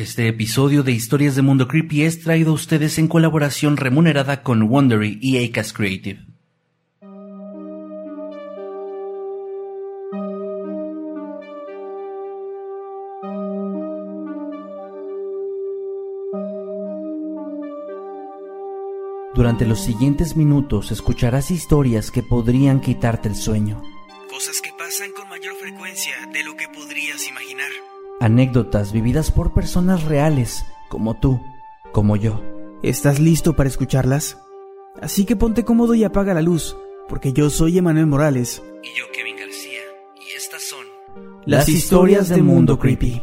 Este episodio de Historias de Mundo Creepy es traído a ustedes en colaboración remunerada con Wondery y Acast Creative. Durante los siguientes minutos escucharás historias que podrían quitarte el sueño. Anécdotas vividas por personas reales, como tú, como yo. ¿Estás listo para escucharlas? Así que ponte cómodo y apaga la luz, porque yo soy Emanuel Morales. Y yo, Kevin García. Y estas son... Las, historias del mundo creepy.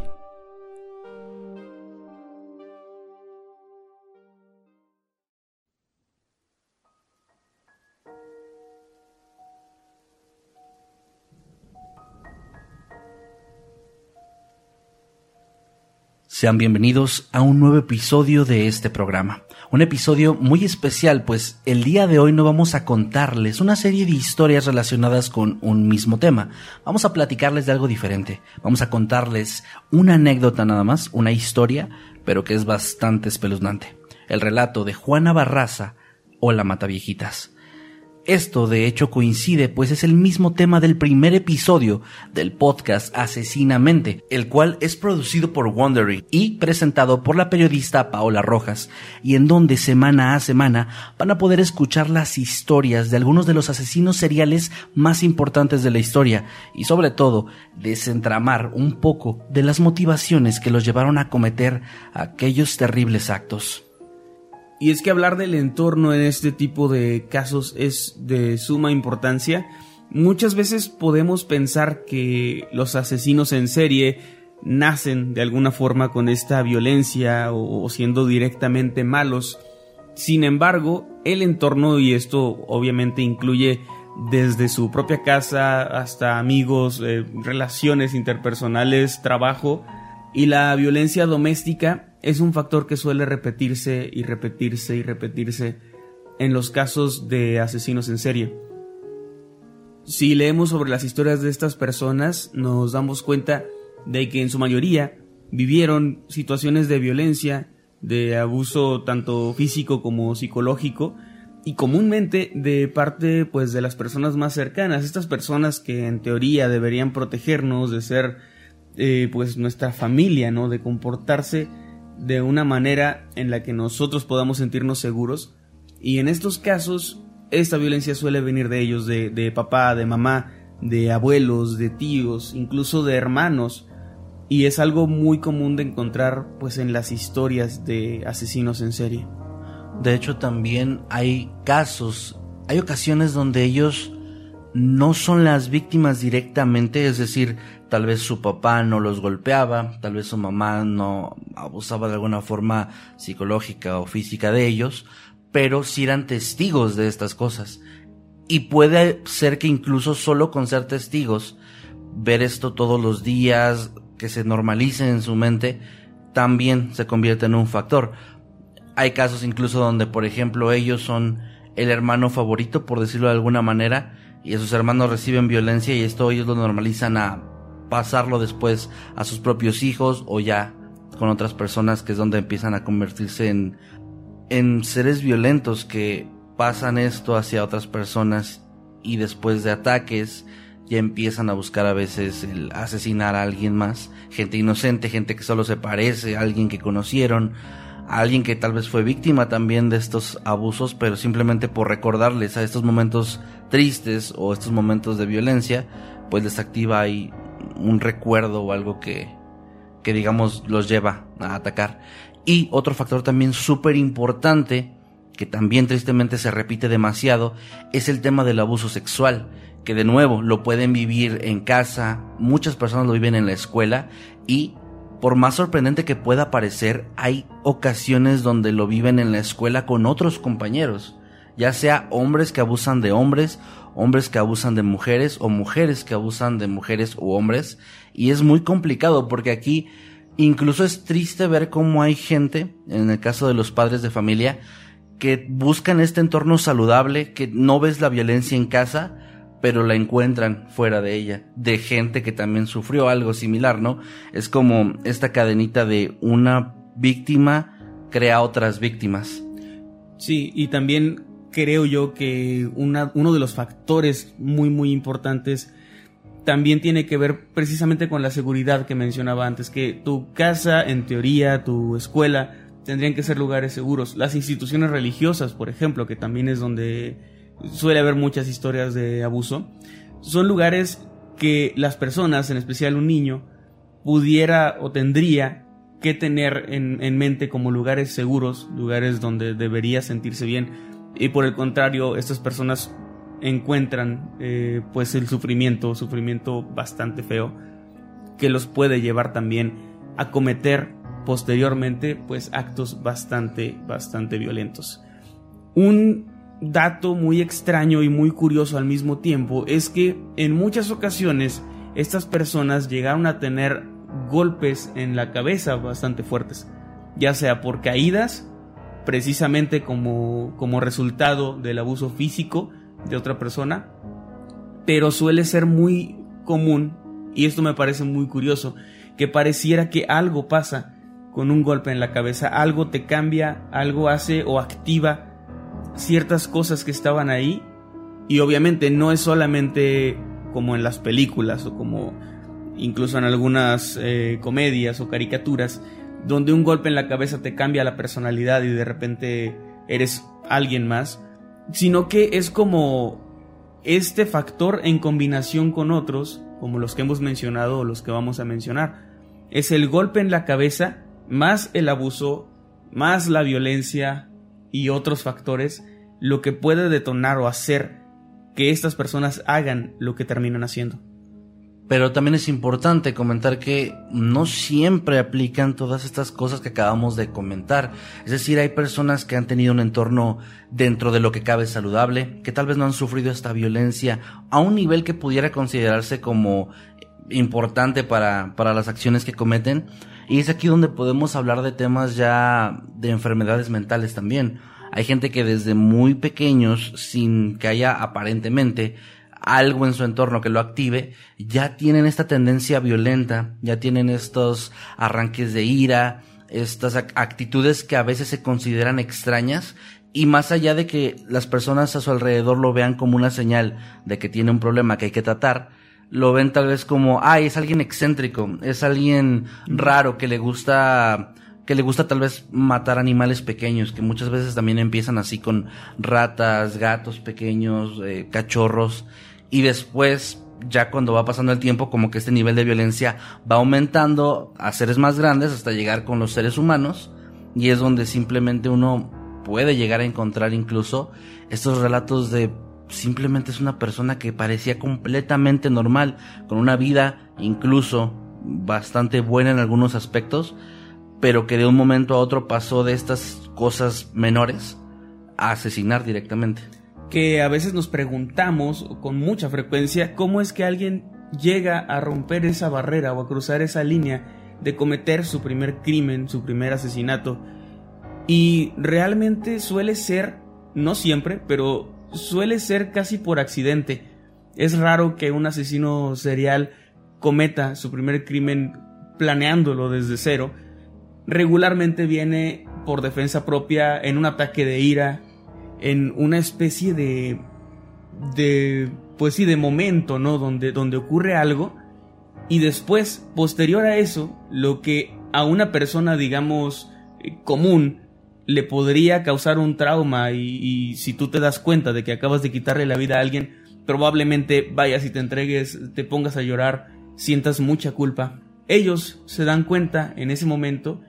Sean bienvenidos a un nuevo episodio de este programa. Un episodio muy especial, pues el día de hoy no vamos a contarles una serie de historias relacionadas con un mismo tema. Vamos a platicarles de algo diferente. Vamos a contarles una anécdota nada más, una historia, pero que es bastante espeluznante. El relato de Juana Barraza o la Mataviejitas. Esto de hecho coincide, pues es el mismo tema del primer episodio del podcast Asesinamente, el cual es producido por Wondery y presentado por la periodista Paola Rojas, y en donde semana a semana van a poder escuchar las historias de algunos de los asesinos seriales más importantes de la historia, y sobre todo desentramar un poco de las motivaciones que los llevaron a cometer aquellos terribles actos. Y es que hablar del entorno en este tipo de casos es de suma importancia. Muchas veces podemos pensar que los asesinos en serie nacen de alguna forma con esta violencia o, siendo directamente malos. Sin embargo, el entorno, y esto obviamente incluye desde su propia casa hasta amigos, eh, relaciones interpersonales, trabajo, y la violencia doméstica es un factor que suele repetirse y repetirse y repetirse en los casos de asesinos en serie. Si leemos sobre las historias de estas personas, nos damos cuenta de que en su mayoría vivieron situaciones de violencia, de abuso tanto físico como psicológico, y comúnmente de parte pues de las personas más cercanas, estas personas que en teoría deberían protegernos, de ser eh, pues nuestra familia, ¿no? De comportarse de una manera en la que nosotros podamos sentirnos seguros. Y en estos casos, esta violencia suele venir de ellos, de, de papá, de mamá, de abuelos, de tíos, incluso de hermanos. Y es algo muy común de encontrar pues en las historias de asesinos en serie. De hecho, también hay casos, hay ocasiones donde ellos no son las víctimas directamente, es decir, tal vez su papá no los golpeaba, tal vez su mamá no abusaba de alguna forma psicológica o física de ellos, pero sí eran testigos de estas cosas. Y puede ser que incluso solo con ser testigos, ver esto todos los días, que se normalice en su mente, también se convierte en un factor. Hay casos incluso donde, por ejemplo, ellos son el hermano favorito, por decirlo de alguna manera, y sus hermanos reciben violencia y esto ellos lo normalizan a pasarlo después a sus propios hijos o ya con otras personas que es donde empiezan a convertirse en, en seres violentos que pasan esto hacia otras personas y después de ataques ya empiezan a buscar a veces el asesinar a alguien más, gente inocente, gente que solo se parece a alguien que conocieron, a alguien que tal vez fue víctima también de estos abusos, pero simplemente por recordarles a estos momentos tristes o estos momentos de violencia, pues les activa ahí un recuerdo o algo que, que digamos los lleva a atacar. Y otro factor también súper importante, que también tristemente se repite demasiado, es el tema del abuso sexual, que de nuevo lo pueden vivir en casa, muchas personas lo viven en la escuela y por más sorprendente que pueda parecer, hay ocasiones donde lo viven en la escuela con otros compañeros, ya sea hombres que abusan de hombres, hombres que abusan de mujeres o mujeres que abusan de mujeres u hombres, y es muy complicado porque aquí incluso es triste ver cómo hay gente, en el caso de los padres de familia, que buscan este entorno saludable, que no ves la violencia en casa, pero la encuentran fuera de ella, de gente que también sufrió algo similar, ¿no? Es como esta cadenita de una víctima crea otras víctimas. Sí, y también creo yo que una, uno de los factores muy muy importantes también tiene que ver precisamente con la seguridad que mencionaba antes, que tu casa, en teoría, tu escuela, tendrían que ser lugares seguros. Las instituciones religiosas, por ejemplo, que también es donde suele haber muchas historias de abuso, son lugares que las personas, en especial un niño, pudiera o tendría que tener en, mente como lugares seguros, lugares donde debería sentirse bien. Y por el contrario, estas personas encuentran eh, pues el sufrimiento, sufrimiento bastante feo, que los puede llevar también a cometer posteriormente pues actos bastante, bastante violentos. Un dato muy extraño y muy curioso al mismo tiempo es que en muchas ocasiones estas personas llegaron a tener golpes en la cabeza bastante fuertes, ya sea por caídas, precisamente como, como resultado del abuso físico de otra persona, pero suele ser muy común, y esto me parece muy curioso, que pareciera que algo pasa con un golpe en la cabeza, algo te cambia, algo hace o activa ciertas cosas que estaban ahí y obviamente no es solamente como en las películas o como incluso en algunas eh, comedias o caricaturas donde un golpe en la cabeza te cambia la personalidad y de repente eres alguien más, sino que es como este factor en combinación con otros, como los que hemos mencionado o los que vamos a mencionar. Es el golpe en la cabeza más el abuso, más la violencia, y otros factores lo que puede detonar o hacer que estas personas hagan lo que terminan haciendo. Pero también es importante comentar que no siempre aplican todas estas cosas que acabamos de comentar. Es decir, hay personas que han tenido un entorno dentro de lo que cabe saludable, que tal vez no han sufrido esta violencia a un nivel que pudiera considerarse como importante para, para las acciones que cometen, y es aquí donde podemos hablar de temas ya de enfermedades mentales también. Hay gente que desde muy pequeños, sin que haya aparentemente algo en su entorno que lo active, ya tienen esta tendencia violenta, ya tienen estos arranques de ira, estas actitudes que a veces se consideran extrañas y más allá de que las personas a su alrededor lo vean como una señal de que tiene un problema que hay que tratar, lo ven tal vez como, ay, es alguien excéntrico, es alguien raro que le gusta que le gusta tal vez matar animales pequeños, que muchas veces también empiezan así con ratas, gatos pequeños, eh, cachorros, y después, ya cuando va pasando el tiempo, como que este nivel de violencia va aumentando a seres más grandes hasta llegar con los seres humanos, y es donde simplemente uno puede llegar a encontrar incluso estos relatos de simplemente es una persona que parecía completamente normal, con una vida incluso bastante buena en algunos aspectos, pero que de un momento a otro pasó de estas cosas menores a asesinar directamente. Que a veces nos preguntamos con mucha frecuencia cómo es que alguien llega a romper esa barrera o a cruzar esa línea de cometer su primer crimen, su primer asesinato. Y realmente suele ser, no siempre, pero suele ser casi por accidente. Es raro que un asesino serial cometa su primer crimen planeándolo desde cero. Regularmente viene por defensa propia, en un ataque de ira, en una especie de. de. pues sí, de momento, ¿no? Donde, donde ocurre algo. Y después, posterior a eso, lo que a una persona, digamos, eh, común, le podría causar un trauma y, si tú te das cuenta de que acabas de quitarle la vida a alguien, probablemente vayas y te entregues, te pongas a llorar, sientas mucha culpa. Ellos se dan cuenta en ese momento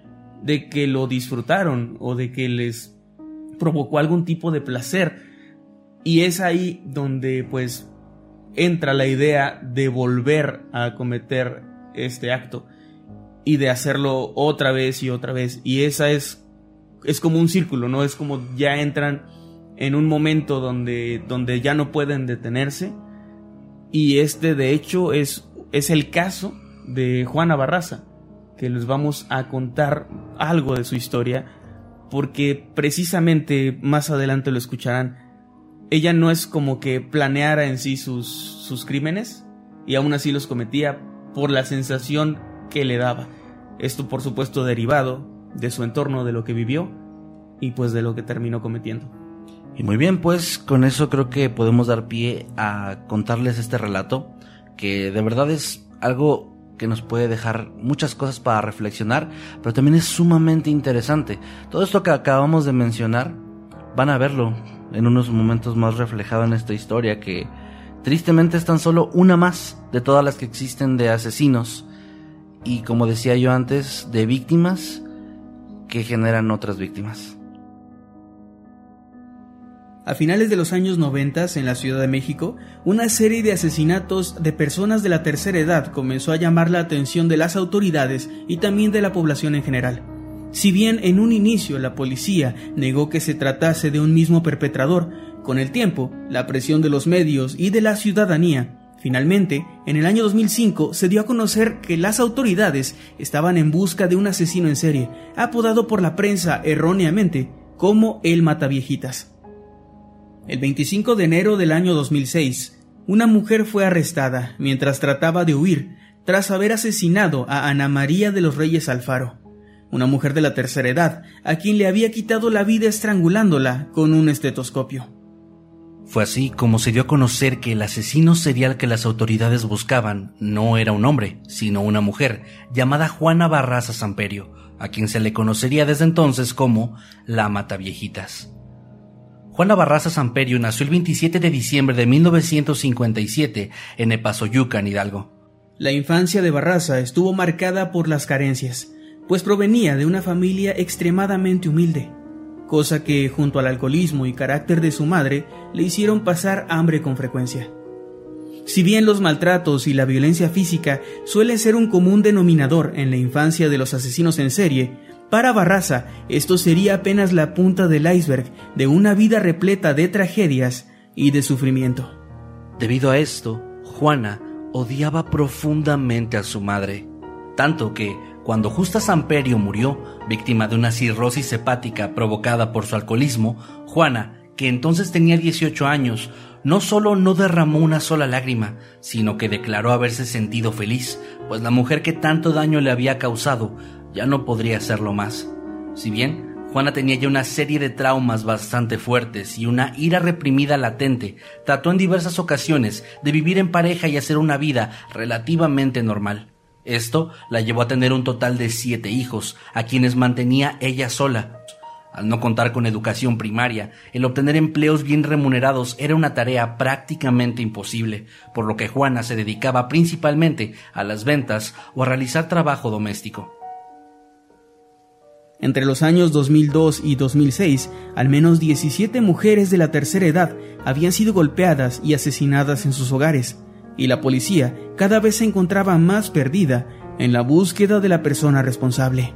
de que lo disfrutaron o de que les provocó algún tipo de placer. Y es ahí donde pues entra la idea de volver a cometer este acto y de hacerlo otra vez y otra vez. Y esa es es como un círculo, ¿no? Es como ya entran en un momento donde, donde ya no pueden detenerse. Y este, de hecho, es, es el caso de Juana Barraza, que les vamos a contar algo de su historia, porque precisamente más adelante lo escucharán. ella no es como que planeara en sí sus, sus crímenes y aún así los cometía por la sensación que le daba. Esto por supuesto derivado de su entorno, de lo que vivió y pues de lo que terminó cometiendo. Y muy bien, pues con eso creo que podemos dar pie a contarles este relato, que de verdad es algo que nos puede dejar muchas cosas para reflexionar, pero también es sumamente interesante. Todo esto que acabamos de mencionar, van a verlo en unos momentos más reflejado en esta historia, que tristemente es tan solo una más de todas las que existen de asesinos y, como decía yo antes, de víctimas que generan otras víctimas. A finales de los años 90 en la Ciudad de México, una serie de asesinatos de personas de la tercera edad comenzó a llamar la atención de las autoridades y también de la población en general. Si bien en un inicio la policía negó que se tratase de un mismo perpetrador, con el tiempo, la presión de los medios y de la ciudadanía, finalmente, en el año 2005 se dio a conocer que las autoridades estaban en busca de un asesino en serie, apodado por la prensa erróneamente como el Mataviejitas. El 25 de enero del año 2006, una mujer fue arrestada mientras trataba de huir tras haber asesinado a Ana María de los Reyes Alfaro, una mujer de la tercera edad, a quien le había quitado la vida estrangulándola con un estetoscopio. Fue así como se dio a conocer que el asesino serial que las autoridades buscaban no era un hombre, sino una mujer, llamada Juana Barraza Samperio, a quien se le conocería desde entonces como la Mataviejitas. Juana Barraza Samperio nació el 27 de diciembre de 1957 en Epazoyucan, Hidalgo. La infancia de Barraza estuvo marcada por las carencias, pues provenía de una familia extremadamente humilde, cosa que, junto al alcoholismo y carácter de su madre, le hicieron pasar hambre con frecuencia. Si bien los maltratos y la violencia física suelen ser un común denominador en la infancia de los asesinos en serie, para Barraza, esto sería apenas la punta del iceberg de una vida repleta de tragedias y de sufrimiento. Debido a esto, Juana odiaba profundamente a su madre, tanto que, cuando Justa Samperio murió, víctima de una cirrosis hepática provocada por su alcoholismo, Juana, que entonces tenía 18 años, no solo no derramó una sola lágrima, sino que declaró haberse sentido feliz, pues la mujer que tanto daño le había causado ya no podría hacerlo más. Si bien Juana tenía ya una serie de traumas bastante fuertes y una ira reprimida latente, trató en diversas ocasiones de vivir en pareja y hacer una vida relativamente normal. Esto la llevó a tener un total de siete hijos, a quienes mantenía ella sola. Al no contar con educación primaria, el obtener empleos bien remunerados era una tarea prácticamente imposible, por lo que Juana se dedicaba principalmente a las ventas o a realizar trabajo doméstico. Entre los años 2002 y 2006, al menos 17 mujeres de la tercera edad habían sido golpeadas y asesinadas en sus hogares, y la policía cada vez se encontraba más perdida en la búsqueda de la persona responsable.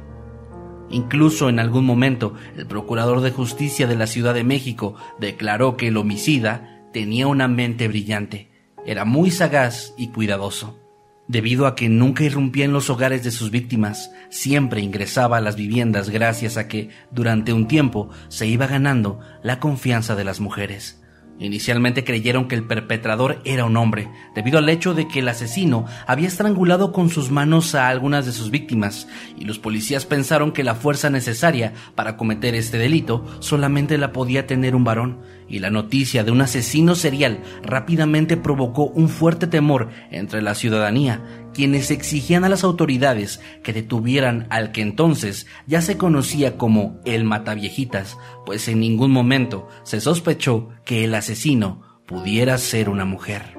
Incluso en algún momento, el Procurador de Justicia de la Ciudad de México declaró que el homicida tenía una mente brillante, era muy sagaz y cuidadoso. Debido a que nunca irrumpía en los hogares de sus víctimas, siempre ingresaba a las viviendas gracias a que, durante un tiempo, se iba ganando la confianza de las mujeres. Inicialmente creyeron que el perpetrador era un hombre, debido al hecho de que el asesino había estrangulado con sus manos a algunas de sus víctimas, y los policías pensaron que la fuerza necesaria para cometer este delito solamente la podía tener un varón, y la noticia de un asesino serial rápidamente provocó un fuerte temor entre la ciudadanía, quienes exigían a las autoridades que detuvieran al que entonces ya se conocía como el Mataviejitas, pues en ningún momento se sospechó que el asesino pudiera ser una mujer.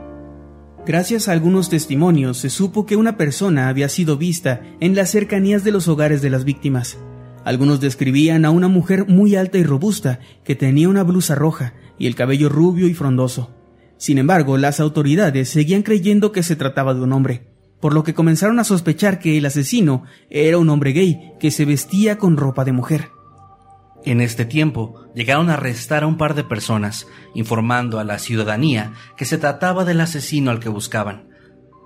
Gracias a algunos testimonios se supo que una persona había sido vista en las cercanías de los hogares de las víctimas. Algunos describían a una mujer muy alta y robusta que tenía una blusa roja y el cabello rubio y frondoso. Sin embargo, las autoridades seguían creyendo que se trataba de un hombre por lo que comenzaron a sospechar que el asesino era un hombre gay que se vestía con ropa de mujer. En este tiempo llegaron a arrestar a un par de personas, informando a la ciudadanía que se trataba del asesino al que buscaban.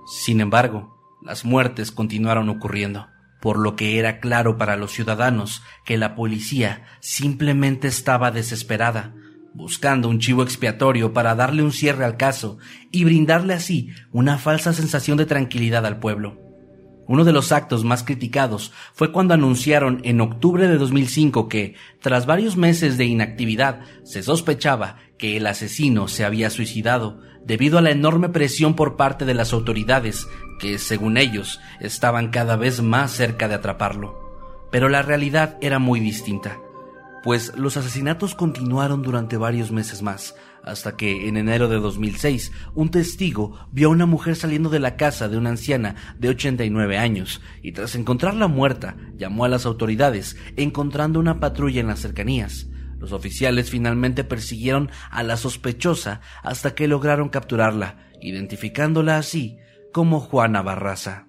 Sin embargo, las muertes continuaron ocurriendo, por lo que era claro para los ciudadanos que la policía simplemente estaba desesperada, buscando un chivo expiatorio para darle un cierre al caso y brindarle así una falsa sensación de tranquilidad al pueblo. Uno de los actos más criticados fue cuando anunciaron en octubre de 2005 que, tras varios meses de inactividad, se sospechaba que el asesino se había suicidado debido a la enorme presión por parte de las autoridades que, según ellos, estaban cada vez más cerca de atraparlo. Pero la realidad era muy distinta pues los asesinatos continuaron durante varios meses más, hasta que en enero de 2006 un testigo vio a una mujer saliendo de la casa de una anciana de 89 años y tras encontrarla muerta llamó a las autoridades encontrando una patrulla en las cercanías. Los oficiales finalmente persiguieron a la sospechosa hasta que lograron capturarla, identificándola así como Juana Barraza.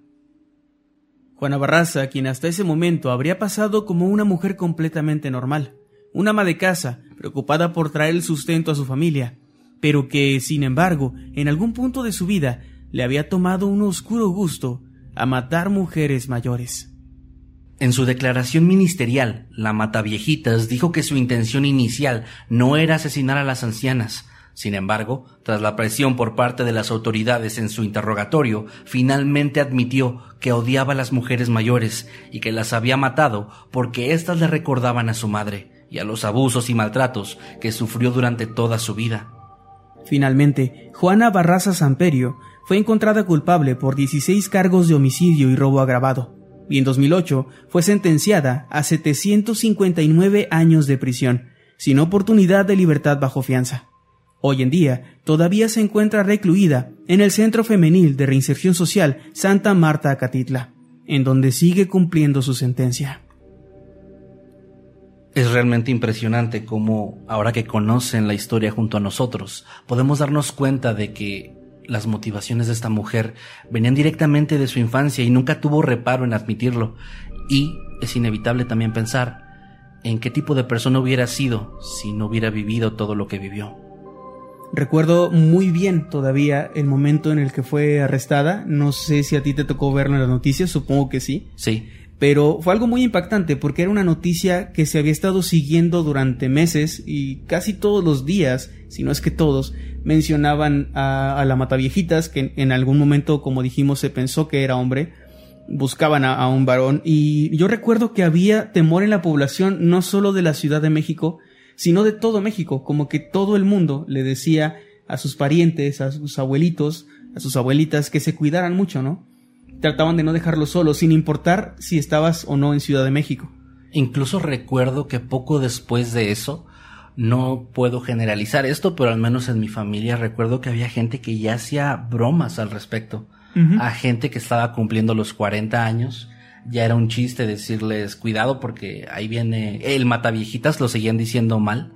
Juana Barraza, quien hasta ese momento habría pasado como una mujer completamente normal, una ama de casa, preocupada por traer el sustento a su familia, pero que, sin embargo, en algún punto de su vida le había tomado un oscuro gusto a matar mujeres mayores. En su declaración ministerial, la Mataviejitas dijo que su intención inicial no era asesinar a las ancianas. Sin embargo, tras la presión por parte de las autoridades en su interrogatorio, finalmente admitió que odiaba a las mujeres mayores y que las había matado porque éstas le recordaban a su madre y a los abusos y maltratos que sufrió durante toda su vida. Finalmente, Juana Barraza Samperio fue encontrada culpable por 16 cargos de homicidio y robo agravado, y en 2008 fue sentenciada a 759 años de prisión, sin oportunidad de libertad bajo fianza. Hoy en día, todavía se encuentra recluida en el Centro Femenil de Reinserción Social Santa Marta Acatitla, en donde sigue cumpliendo su sentencia. Es realmente impresionante cómo, ahora que conocen la historia junto a nosotros, podemos darnos cuenta de que las motivaciones de esta mujer venían directamente de su infancia y nunca tuvo reparo en admitirlo. Y es inevitable también pensar en qué tipo de persona hubiera sido si no hubiera vivido todo lo que vivió. Recuerdo muy bien todavía el momento en el que fue arrestada. No sé si a ti te tocó verlo en las noticias, supongo que sí. Sí pero fue algo muy impactante porque era una noticia que se había estado siguiendo durante meses y casi todos los días, si no es que todos, mencionaban a, la Mataviejitas, que en, algún momento, como dijimos, se pensó que era hombre, buscaban a, a, un varón y yo recuerdo que había temor en la población no solo de la Ciudad de México, sino de todo México, como que todo el mundo le decía a sus parientes, a sus abuelitos, a sus abuelitas que se cuidaran mucho, ¿no? trataban de no dejarlo solo, sin importar si estabas o no en Ciudad de México. Incluso recuerdo que poco después de eso, no puedo generalizar esto, pero al menos en mi familia recuerdo que había gente que ya hacía bromas al respecto. A gente que estaba cumpliendo los 40 años. Ya era un chiste decirles cuidado porque ahí viene el mataviejitas, lo seguían diciendo mal.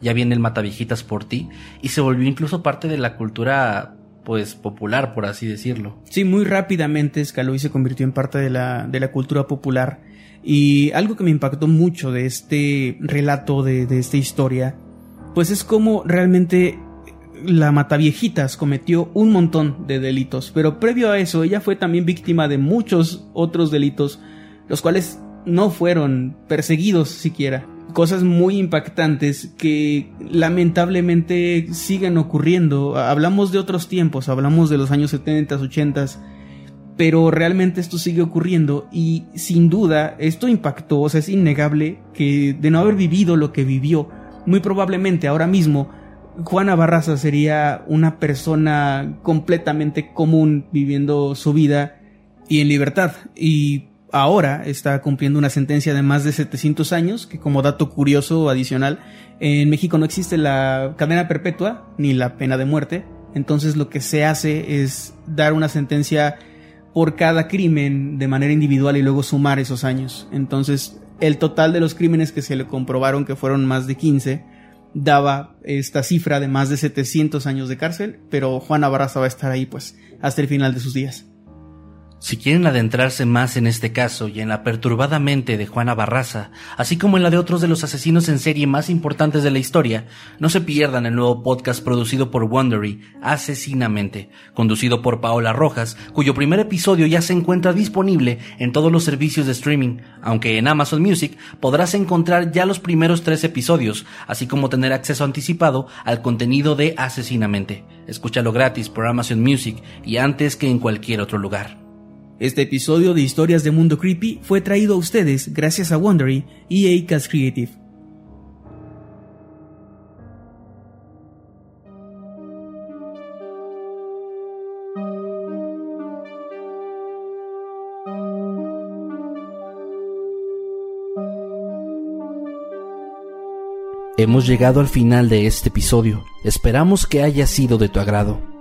Ya viene el mataviejitas por ti. Y se volvió incluso parte de la cultura pues popular, por así decirlo. Sí, muy rápidamente escaló y se convirtió en parte de la, de la cultura popular. Y algo que me impactó mucho de este relato, de, de esta historia, pues es como realmente la Mataviejitas cometió un montón de delitos, pero previo a eso ella fue también víctima de muchos otros delitos, los cuales no fueron perseguidos siquiera cosas muy impactantes que lamentablemente siguen ocurriendo. Hablamos de otros tiempos, hablamos de los años 70, 80, pero realmente esto sigue ocurriendo y sin duda esto impactó, o sea, es innegable que de no haber vivido lo que vivió, muy probablemente ahora mismo Juana Barraza sería una persona completamente común viviendo su vida y en libertad y ahora está cumpliendo una sentencia de más de 700 años, que como dato curioso adicional, en México no existe la cadena perpetua ni la pena de muerte, entonces lo que se hace es dar una sentencia por cada crimen de manera individual y luego sumar esos años. Entonces, el total de los crímenes que se le comprobaron, que fueron más de 15, daba esta cifra de más de 700 años de cárcel, pero Juana Barraza va a estar ahí pues hasta el final de sus días. Si quieren adentrarse más en este caso y en la perturbada mente de Juana Barraza, así como en la de otros de los asesinos en serie más importantes de la historia, no se pierdan el nuevo podcast producido por Wondery, Asesinamente, conducido por Paola Rojas, cuyo primer episodio ya se encuentra disponible en todos los servicios de streaming, aunque en Amazon Music podrás encontrar ya los primeros tres episodios, así como tener acceso anticipado al contenido de Asesinamente. Escúchalo gratis por Amazon Music y antes que en cualquier otro lugar. Este episodio de Historias de Mundo Creepy fue traído a ustedes gracias a Wondery y Acast Creative. Hemos llegado al final de este episodio. Esperamos que haya sido de tu agrado.